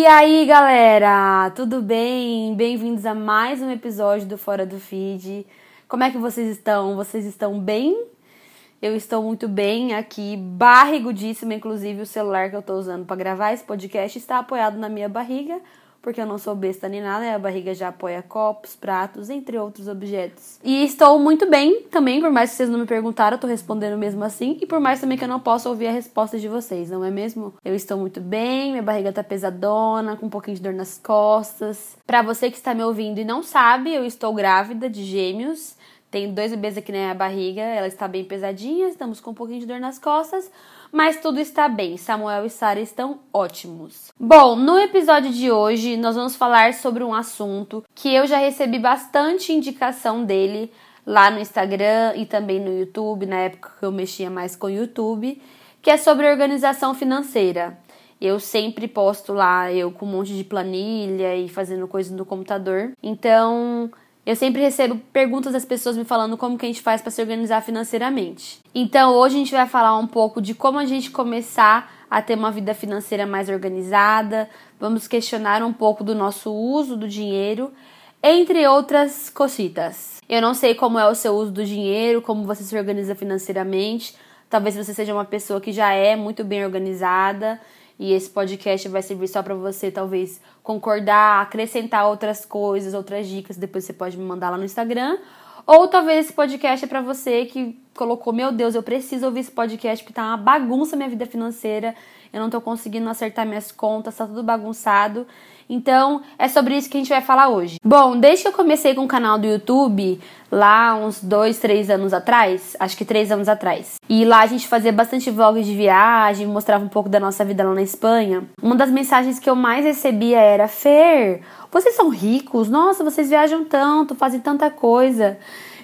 E aí, galera, tudo bem? Bem-vindos a mais um episódio do Fora do Feed. Como é que vocês estão? Vocês estão bem? Eu estou muito bem aqui, barrigudíssima, inclusive o celular que eu estou usando para gravar esse podcast está apoiado na minha barriga, porque eu não sou besta nem nada, né? a barriga já apoia copos, pratos, entre outros objetos. E estou muito bem também, por mais que vocês não me perguntaram, eu tô respondendo mesmo assim, e por mais também que eu não possa ouvir a resposta de vocês, não é mesmo? Eu estou muito bem, minha barriga tá pesadona, com um pouquinho de dor nas costas. Para você que está me ouvindo e não sabe, eu estou grávida de gêmeos. Tenho dois bebês aqui na minha barriga, ela está bem pesadinha, estamos com um pouquinho de dor nas costas, mas tudo está bem. Samuel e Sara estão ótimos. Bom, no episódio de hoje nós vamos falar sobre um assunto que eu já recebi bastante indicação dele lá no Instagram e também no YouTube, na época que eu mexia mais com o YouTube, que é sobre organização financeira. Eu sempre posto lá, eu com um monte de planilha e fazendo coisas no computador. Então, eu sempre recebo perguntas das pessoas me falando como que a gente faz para se organizar financeiramente. Então, hoje a gente vai falar um pouco de como a gente começar a ter uma vida financeira mais organizada. Vamos questionar um pouco do nosso uso do dinheiro, entre outras cositas. Eu não sei como é o seu uso do dinheiro, como você se organiza financeiramente. Talvez você seja uma pessoa que já é muito bem organizada e esse podcast vai servir só para você talvez concordar, acrescentar outras coisas, outras dicas, depois você pode me mandar lá no Instagram. Ou talvez esse podcast é para você que colocou, meu Deus, eu preciso ouvir esse podcast porque tá uma bagunça minha vida financeira, eu não tô conseguindo acertar minhas contas, tá tudo bagunçado. Então, é sobre isso que a gente vai falar hoje. Bom, desde que eu comecei com o canal do YouTube, lá uns dois, três anos atrás, acho que três anos atrás, e lá a gente fazia bastante vlogs de viagem, mostrava um pouco da nossa vida lá na Espanha. Uma das mensagens que eu mais recebia era: Fer, vocês são ricos? Nossa, vocês viajam tanto, fazem tanta coisa.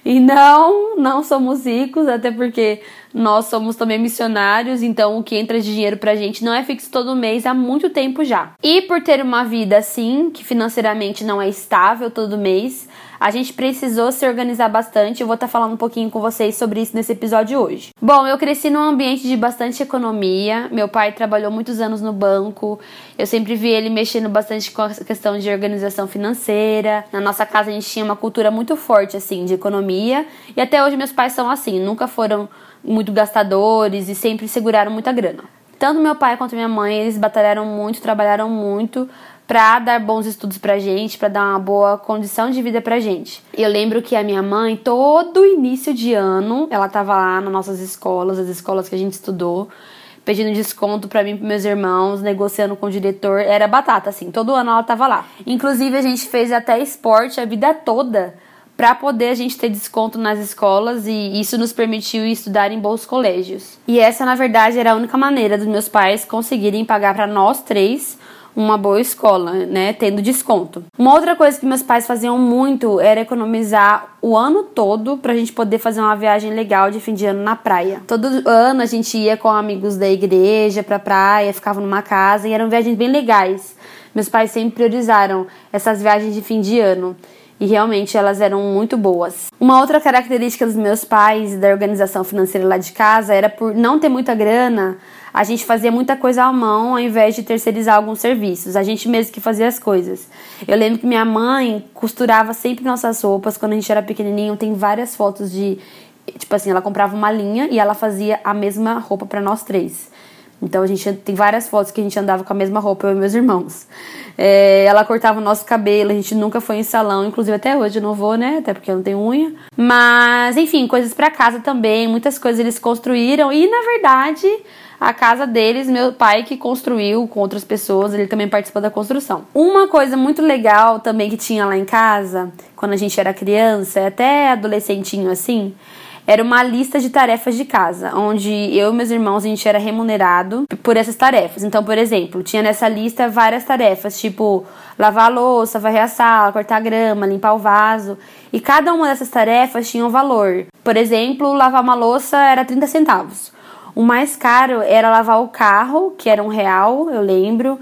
E não, não somos ricos, até porque nós somos também missionários, então o que entra de dinheiro pra gente não é fixo todo mês há muito tempo já. E por ter uma vida assim, que financeiramente não é estável todo mês, a gente precisou se organizar bastante. Eu vou estar tá falando um pouquinho com vocês sobre isso nesse episódio hoje. Bom, eu cresci num ambiente de bastante economia. Meu pai trabalhou muitos anos no banco. Eu sempre vi ele mexendo bastante com a questão de organização financeira. Na nossa casa a gente tinha uma cultura muito forte assim de economia, e até hoje meus pais são assim, nunca foram muito gastadores e sempre seguraram muita grana. Tanto meu pai quanto minha mãe, eles batalharam muito, trabalharam muito para dar bons estudos pra gente, para dar uma boa condição de vida pra gente. Eu lembro que a minha mãe, todo início de ano, ela tava lá nas nossas escolas, as escolas que a gente estudou, pedindo desconto para mim e pros meus irmãos, negociando com o diretor, era batata assim. Todo ano ela tava lá. Inclusive a gente fez até esporte a vida toda para poder a gente ter desconto nas escolas e isso nos permitiu estudar em bons colégios. E essa, na verdade, era a única maneira dos meus pais conseguirem pagar para nós três uma boa escola, né, tendo desconto. Uma outra coisa que meus pais faziam muito era economizar o ano todo pra gente poder fazer uma viagem legal de fim de ano na praia. Todo ano a gente ia com amigos da igreja pra praia, ficava numa casa e eram viagens bem legais. Meus pais sempre priorizaram essas viagens de fim de ano e realmente elas eram muito boas. Uma outra característica dos meus pais e da organização financeira lá de casa era por não ter muita grana, a gente fazia muita coisa à mão ao invés de terceirizar alguns serviços. A gente mesmo que fazia as coisas. Eu lembro que minha mãe costurava sempre nossas roupas quando a gente era pequenininho. Tem várias fotos de tipo assim, ela comprava uma linha e ela fazia a mesma roupa para nós três. Então a gente tem várias fotos que a gente andava com a mesma roupa, eu e meus irmãos. É, ela cortava o nosso cabelo, a gente nunca foi em salão, inclusive até hoje eu não vou, né? Até porque eu não tenho unha. Mas, enfim, coisas para casa também, muitas coisas eles construíram e na verdade a casa deles, meu pai que construiu com outras pessoas, ele também participou da construção. Uma coisa muito legal também que tinha lá em casa, quando a gente era criança, até adolescentinho assim, era uma lista de tarefas de casa, onde eu e meus irmãos a gente era remunerado por essas tarefas. Então, por exemplo, tinha nessa lista várias tarefas, tipo lavar a louça, varrer a sala, cortar a grama, limpar o vaso, e cada uma dessas tarefas tinha um valor. Por exemplo, lavar uma louça era 30 centavos. O mais caro era lavar o carro, que era um real, eu lembro.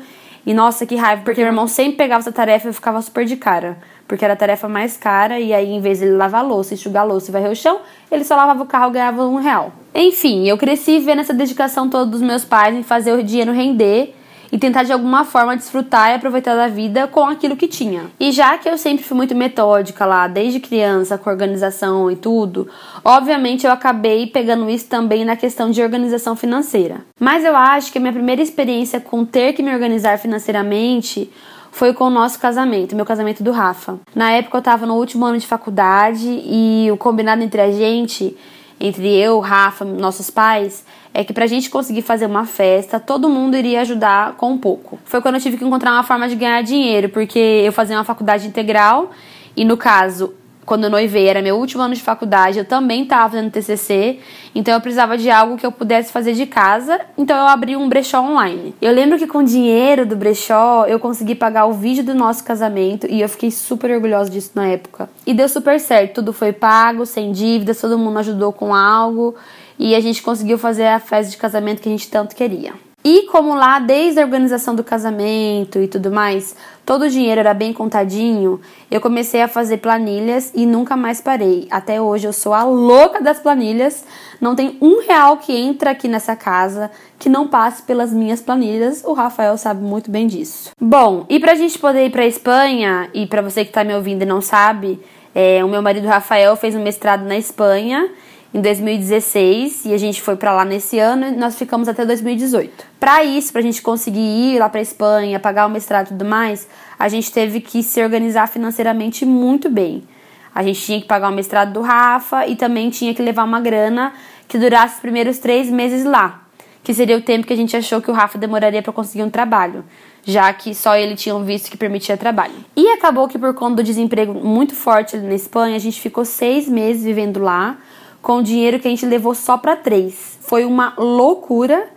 E nossa, que raiva, porque meu irmão sempre pegava essa tarefa e eu ficava super de cara porque era a tarefa mais cara, e aí em vez de ele lavar louça, enxugar louça e varrer o chão, ele só lavava o carro e ganhava um real. Enfim, eu cresci vendo essa dedicação toda dos meus pais em fazer o dinheiro render, e tentar de alguma forma desfrutar e aproveitar da vida com aquilo que tinha. E já que eu sempre fui muito metódica lá, desde criança, com organização e tudo, obviamente eu acabei pegando isso também na questão de organização financeira. Mas eu acho que a minha primeira experiência com ter que me organizar financeiramente foi com o nosso casamento, meu casamento do Rafa. Na época eu tava no último ano de faculdade e o combinado entre a gente, entre eu, Rafa, nossos pais, é que pra gente conseguir fazer uma festa, todo mundo iria ajudar com um pouco. Foi quando eu tive que encontrar uma forma de ganhar dinheiro, porque eu fazia uma faculdade integral e no caso quando eu noivei, era meu último ano de faculdade, eu também estava fazendo TCC, então eu precisava de algo que eu pudesse fazer de casa, então eu abri um brechó online. Eu lembro que com o dinheiro do brechó, eu consegui pagar o vídeo do nosso casamento e eu fiquei super orgulhosa disso na época. E deu super certo, tudo foi pago, sem dívidas, todo mundo ajudou com algo e a gente conseguiu fazer a festa de casamento que a gente tanto queria. E como lá, desde a organização do casamento e tudo mais, todo o dinheiro era bem contadinho, eu comecei a fazer planilhas e nunca mais parei. Até hoje eu sou a louca das planilhas. Não tem um real que entra aqui nessa casa que não passe pelas minhas planilhas. O Rafael sabe muito bem disso. Bom, e pra gente poder ir pra Espanha, e para você que tá me ouvindo e não sabe, é, o meu marido Rafael fez um mestrado na Espanha em 2016 e a gente foi para lá nesse ano e nós ficamos até 2018. Para isso, para a gente conseguir ir lá para Espanha, pagar o mestrado e tudo mais, a gente teve que se organizar financeiramente muito bem. A gente tinha que pagar o mestrado do Rafa e também tinha que levar uma grana que durasse os primeiros três meses lá, que seria o tempo que a gente achou que o Rafa demoraria para conseguir um trabalho, já que só ele tinha um visto que permitia trabalho. E acabou que por conta do desemprego muito forte ali na Espanha, a gente ficou seis meses vivendo lá com o dinheiro que a gente levou só para três. Foi uma loucura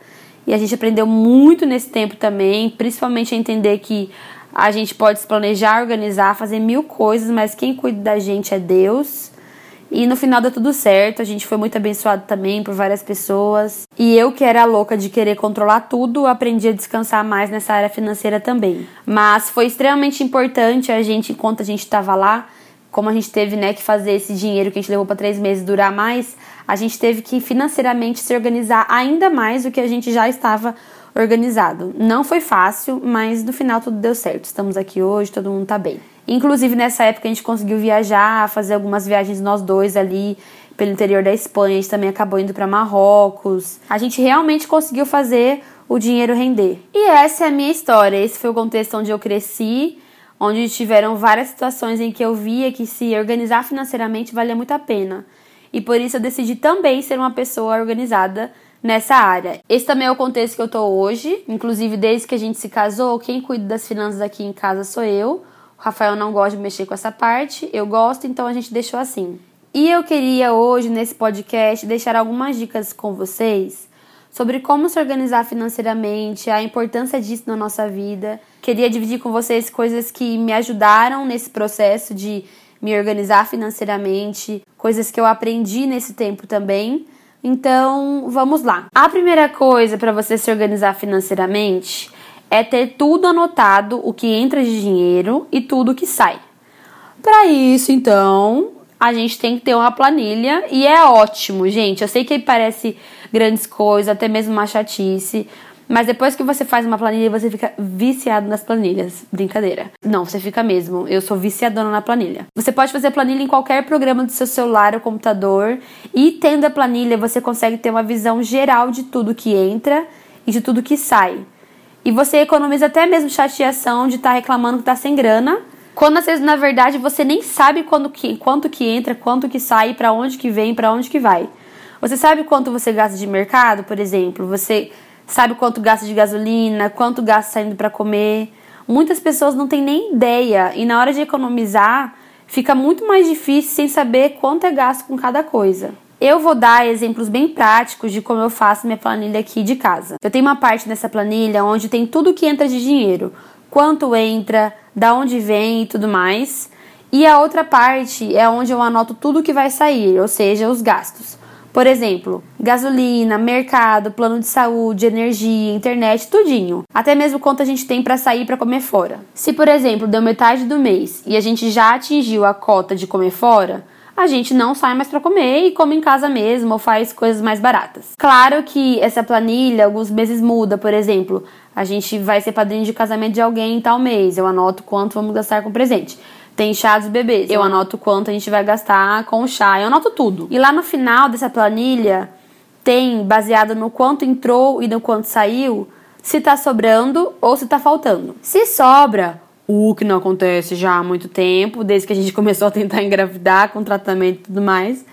e a gente aprendeu muito nesse tempo também, principalmente a entender que a gente pode se planejar, organizar, fazer mil coisas, mas quem cuida da gente é Deus. E no final deu tudo certo, a gente foi muito abençoado também por várias pessoas. E eu, que era louca de querer controlar tudo, aprendi a descansar mais nessa área financeira também. Mas foi extremamente importante a gente, enquanto a gente estava lá, como a gente teve né, que fazer esse dinheiro que a gente levou para três meses durar mais, a gente teve que financeiramente se organizar ainda mais do que a gente já estava organizado. Não foi fácil, mas no final tudo deu certo. Estamos aqui hoje, todo mundo tá bem. Inclusive nessa época a gente conseguiu viajar, fazer algumas viagens nós dois ali pelo interior da Espanha. A gente também acabou indo para Marrocos. A gente realmente conseguiu fazer o dinheiro render. E essa é a minha história. Esse foi o contexto onde eu cresci onde tiveram várias situações em que eu via que se organizar financeiramente valia muito a pena. E por isso eu decidi também ser uma pessoa organizada nessa área. Esse também é o contexto que eu tô hoje, inclusive desde que a gente se casou, quem cuida das finanças aqui em casa sou eu. O Rafael não gosta de mexer com essa parte, eu gosto, então a gente deixou assim. E eu queria hoje nesse podcast deixar algumas dicas com vocês sobre como se organizar financeiramente, a importância disso na nossa vida. Queria dividir com vocês coisas que me ajudaram nesse processo de me organizar financeiramente, coisas que eu aprendi nesse tempo também. Então, vamos lá. A primeira coisa para você se organizar financeiramente é ter tudo anotado, o que entra de dinheiro e tudo que sai. Para isso, então, a gente tem que ter uma planilha e é ótimo, gente. Eu sei que parece grandes coisas, até mesmo uma chatice, mas depois que você faz uma planilha, você fica viciado nas planilhas. Brincadeira. Não, você fica mesmo. Eu sou viciadona na planilha. Você pode fazer planilha em qualquer programa do seu celular ou computador. E tendo a planilha, você consegue ter uma visão geral de tudo que entra e de tudo que sai. E você economiza até mesmo chateação de estar tá reclamando que está sem grana quando às vezes, na verdade, você nem sabe quando que, quanto que entra, quanto que sai, para onde que vem, para onde que vai. Você sabe quanto você gasta de mercado, por exemplo? Você sabe quanto gasta de gasolina, quanto gasta saindo para comer? Muitas pessoas não têm nem ideia e na hora de economizar fica muito mais difícil sem saber quanto é gasto com cada coisa. Eu vou dar exemplos bem práticos de como eu faço minha planilha aqui de casa. Eu tenho uma parte nessa planilha onde tem tudo que entra de dinheiro, quanto entra, da onde vem e tudo mais. E a outra parte é onde eu anoto tudo que vai sair, ou seja, os gastos. Por exemplo, gasolina, mercado, plano de saúde, energia, internet, tudinho. Até mesmo quanto a gente tem para sair para comer fora. Se, por exemplo, deu metade do mês e a gente já atingiu a cota de comer fora, a gente não sai mais para comer e come em casa mesmo ou faz coisas mais baratas. Claro que essa planilha alguns meses muda, por exemplo, a gente vai ser padrinho de casamento de alguém em tal mês, eu anoto quanto vamos gastar com presente. Tem chá dos bebês, eu anoto quanto a gente vai gastar com o chá, eu anoto tudo. E lá no final dessa planilha tem baseado no quanto entrou e no quanto saiu, se tá sobrando ou se tá faltando. Se sobra, o que não acontece já há muito tempo, desde que a gente começou a tentar engravidar com tratamento e tudo mais.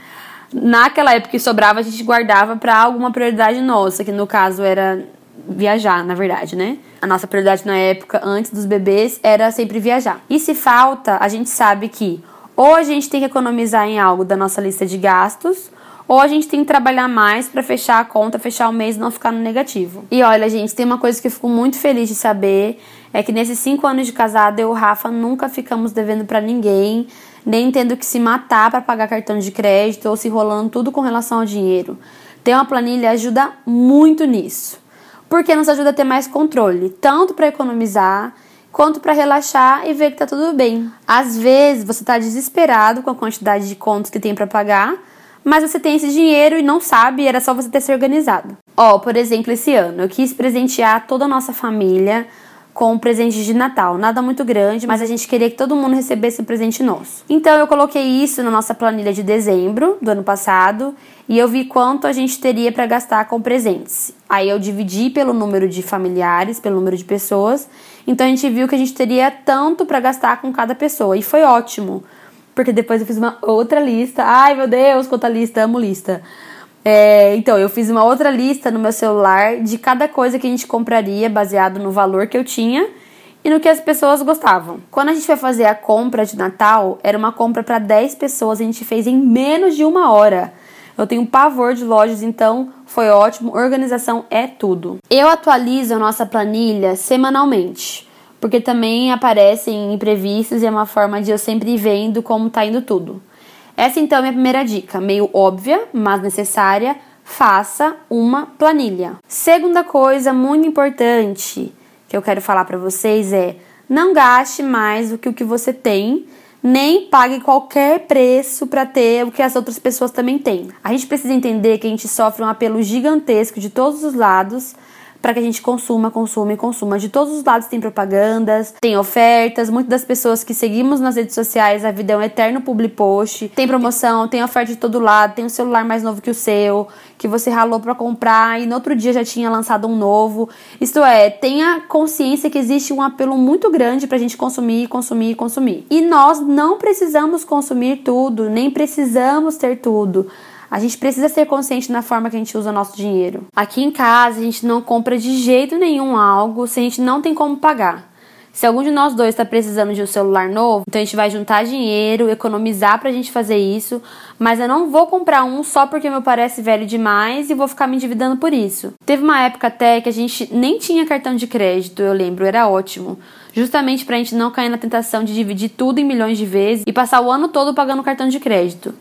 Naquela época que sobrava, a gente guardava para alguma prioridade nossa, que no caso era viajar, na verdade, né? A nossa prioridade na época, antes dos bebês, era sempre viajar. E se falta, a gente sabe que ou a gente tem que economizar em algo da nossa lista de gastos, ou a gente tem que trabalhar mais para fechar a conta, fechar o mês e não ficar no negativo. E olha, gente, tem uma coisa que eu fico muito feliz de saber é que nesses cinco anos de casada eu e o Rafa nunca ficamos devendo para ninguém, nem tendo que se matar para pagar cartão de crédito ou se rolando tudo com relação ao dinheiro. Ter uma planilha ajuda muito nisso, porque nos ajuda a ter mais controle, tanto para economizar quanto para relaxar e ver que tá tudo bem. Às vezes você tá desesperado com a quantidade de contas que tem para pagar mas você tem esse dinheiro e não sabe, era só você ter se organizado. Ó, por exemplo, esse ano eu quis presentear toda a nossa família com um presente de Natal. Nada muito grande, mas a gente queria que todo mundo recebesse um presente nosso. Então eu coloquei isso na nossa planilha de dezembro do ano passado e eu vi quanto a gente teria para gastar com presentes. Aí eu dividi pelo número de familiares, pelo número de pessoas. Então a gente viu que a gente teria tanto para gastar com cada pessoa e foi ótimo porque depois eu fiz uma outra lista. Ai, meu Deus, quanta lista, amo lista. É, então, eu fiz uma outra lista no meu celular de cada coisa que a gente compraria baseado no valor que eu tinha e no que as pessoas gostavam. Quando a gente foi fazer a compra de Natal, era uma compra para 10 pessoas, a gente fez em menos de uma hora. Eu tenho pavor de lojas, então foi ótimo. Organização é tudo. Eu atualizo a nossa planilha semanalmente porque também aparecem imprevistos e é uma forma de eu sempre ir vendo como tá indo tudo. Essa então é a minha primeira dica, meio óbvia, mas necessária. Faça uma planilha. Segunda coisa muito importante que eu quero falar para vocês é: não gaste mais do que o que você tem, nem pague qualquer preço para ter o que as outras pessoas também têm. A gente precisa entender que a gente sofre um apelo gigantesco de todos os lados para que a gente consuma, consuma e consuma. De todos os lados tem propagandas, tem ofertas. Muitas das pessoas que seguimos nas redes sociais, a vida é um eterno public post. Tem promoção, tem oferta de todo lado, tem um celular mais novo que o seu, que você ralou para comprar e no outro dia já tinha lançado um novo. Isto é, tenha consciência que existe um apelo muito grande pra gente consumir, consumir, consumir. E nós não precisamos consumir tudo, nem precisamos ter tudo. A gente precisa ser consciente na forma que a gente usa o nosso dinheiro. Aqui em casa, a gente não compra de jeito nenhum algo se a gente não tem como pagar. Se algum de nós dois está precisando de um celular novo, então a gente vai juntar dinheiro, economizar pra gente fazer isso, mas eu não vou comprar um só porque me parece velho demais e vou ficar me endividando por isso. Teve uma época até que a gente nem tinha cartão de crédito, eu lembro, era ótimo. Justamente pra gente não cair na tentação de dividir tudo em milhões de vezes e passar o ano todo pagando cartão de crédito.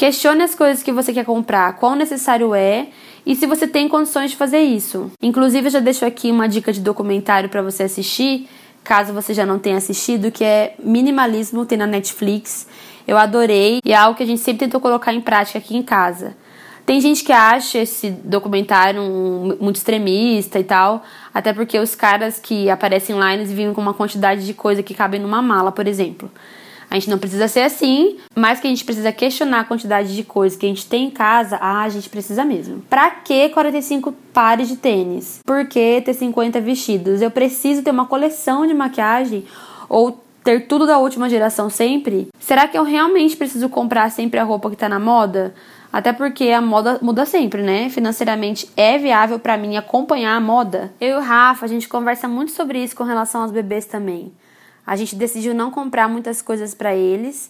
Questione as coisas que você quer comprar, qual necessário é e se você tem condições de fazer isso. Inclusive, eu já deixo aqui uma dica de documentário para você assistir, caso você já não tenha assistido, que é Minimalismo, tem na Netflix. Eu adorei e é algo que a gente sempre tentou colocar em prática aqui em casa. Tem gente que acha esse documentário muito extremista e tal, até porque os caras que aparecem lá eles vivem com uma quantidade de coisa que cabe numa mala, por exemplo. A gente não precisa ser assim, mas que a gente precisa questionar a quantidade de coisas que a gente tem em casa, ah, a gente precisa mesmo. Pra que 45 pares de tênis? Por que ter 50 vestidos? Eu preciso ter uma coleção de maquiagem ou ter tudo da última geração sempre? Será que eu realmente preciso comprar sempre a roupa que tá na moda? Até porque a moda muda sempre, né? Financeiramente é viável para mim acompanhar a moda. Eu e o Rafa, a gente conversa muito sobre isso com relação aos bebês também. A gente decidiu não comprar muitas coisas para eles,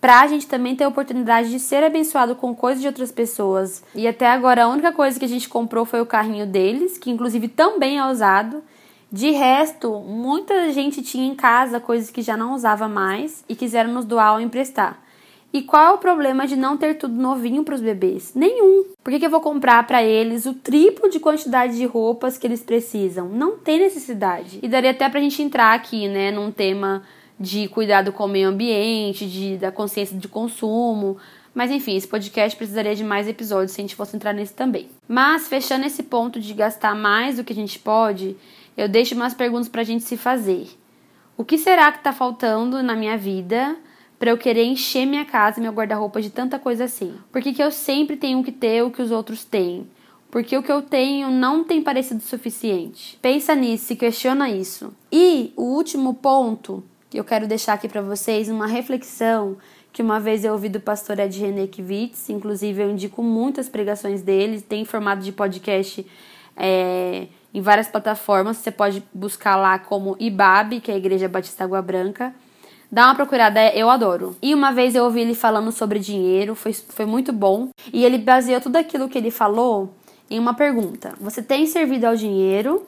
para a gente também ter a oportunidade de ser abençoado com coisas de outras pessoas. E até agora a única coisa que a gente comprou foi o carrinho deles, que inclusive também é usado. De resto, muita gente tinha em casa coisas que já não usava mais e quiseram nos doar ou emprestar. E qual é o problema de não ter tudo novinho para os bebês? Nenhum. Por que, que eu vou comprar para eles o triplo de quantidade de roupas que eles precisam? Não tem necessidade. E daria até pra gente entrar aqui, né, num tema de cuidado com o meio ambiente, de, da consciência de consumo. Mas enfim, esse podcast precisaria de mais episódios se a gente fosse entrar nesse também. Mas fechando esse ponto de gastar mais do que a gente pode, eu deixo umas perguntas para a gente se fazer. O que será que está faltando na minha vida para eu querer encher minha casa meu guarda-roupa de tanta coisa assim? Por que, que eu sempre tenho que ter o que os outros têm? Porque o que eu tenho não tem parecido suficiente. Pensa nisso, se questiona isso. E o último ponto que eu quero deixar aqui para vocês, uma reflexão que uma vez eu ouvi do pastor Ed René Kivitz, inclusive eu indico muitas pregações dele, tem formato de podcast é, em várias plataformas. Você pode buscar lá como IBAB, que é a Igreja Batista Água Branca. Dá uma procurada, eu adoro. E uma vez eu ouvi ele falando sobre dinheiro, foi, foi muito bom. E ele baseou tudo aquilo que ele falou em uma pergunta: Você tem servido ao dinheiro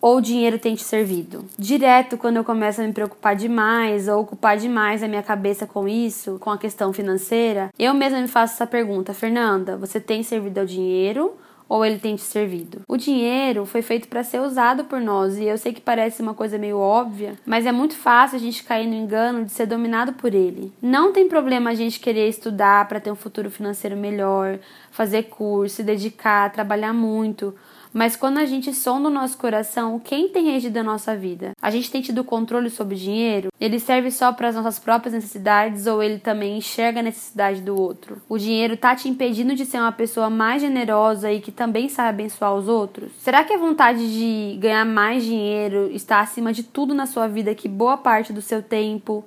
ou o dinheiro tem te servido? Direto, quando eu começo a me preocupar demais ou ocupar demais a minha cabeça com isso, com a questão financeira, eu mesma me faço essa pergunta: Fernanda, você tem servido ao dinheiro ou ele tem te servido. O dinheiro foi feito para ser usado por nós e eu sei que parece uma coisa meio óbvia, mas é muito fácil a gente cair no engano de ser dominado por ele. Não tem problema a gente querer estudar para ter um futuro financeiro melhor, fazer curso, se dedicar, trabalhar muito, mas quando a gente sonda o nosso coração, quem tem regido a nossa vida? A gente tem tido controle sobre o dinheiro? Ele serve só para as nossas próprias necessidades ou ele também enxerga a necessidade do outro? O dinheiro tá te impedindo de ser uma pessoa mais generosa e que também sabe abençoar os outros? Será que a vontade de ganhar mais dinheiro está acima de tudo na sua vida que boa parte do seu tempo,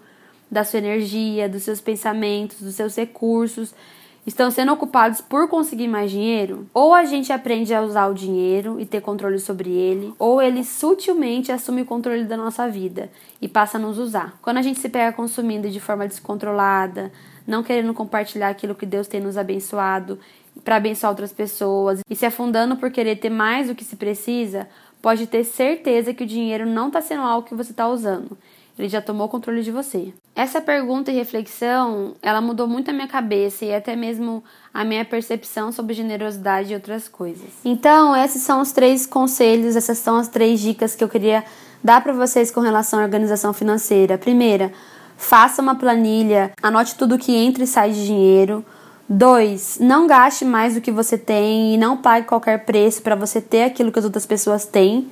da sua energia, dos seus pensamentos, dos seus recursos estão sendo ocupados por conseguir mais dinheiro, ou a gente aprende a usar o dinheiro e ter controle sobre ele, ou ele sutilmente assume o controle da nossa vida e passa a nos usar. Quando a gente se pega consumindo de forma descontrolada, não querendo compartilhar aquilo que Deus tem nos abençoado para abençoar outras pessoas e se afundando por querer ter mais do que se precisa, pode ter certeza que o dinheiro não está sendo algo que você está usando ele já tomou o controle de você. Essa pergunta e reflexão, ela mudou muito a minha cabeça e até mesmo a minha percepção sobre generosidade e outras coisas. Então, esses são os três conselhos, essas são as três dicas que eu queria dar para vocês com relação à organização financeira. Primeira, faça uma planilha, anote tudo que entra e sai de dinheiro. Dois, não gaste mais do que você tem e não pague qualquer preço para você ter aquilo que as outras pessoas têm.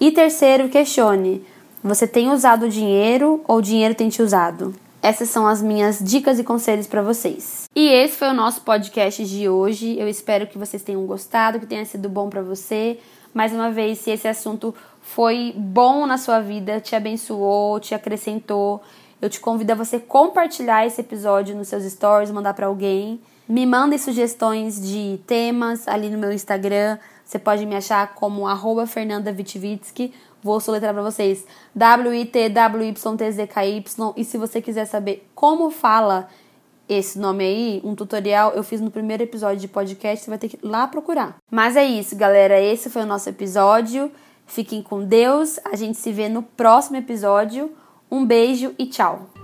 E terceiro, questione você tem usado o dinheiro ou o dinheiro tem te usado? Essas são as minhas dicas e conselhos para vocês. E esse foi o nosso podcast de hoje. Eu espero que vocês tenham gostado, que tenha sido bom para você. Mais uma vez, se esse assunto foi bom na sua vida, te abençoou, te acrescentou, eu te convido a você compartilhar esse episódio nos seus stories, mandar para alguém. Me mandem sugestões de temas ali no meu Instagram. Você pode me achar como arroba Fernanda Vou soletrar para vocês W-I-T-W-Y-T-Z-K-Y. E se você quiser saber como fala esse nome aí, um tutorial eu fiz no primeiro episódio de podcast, você vai ter que ir lá procurar. Mas é isso, galera. Esse foi o nosso episódio. Fiquem com Deus. A gente se vê no próximo episódio. Um beijo e tchau.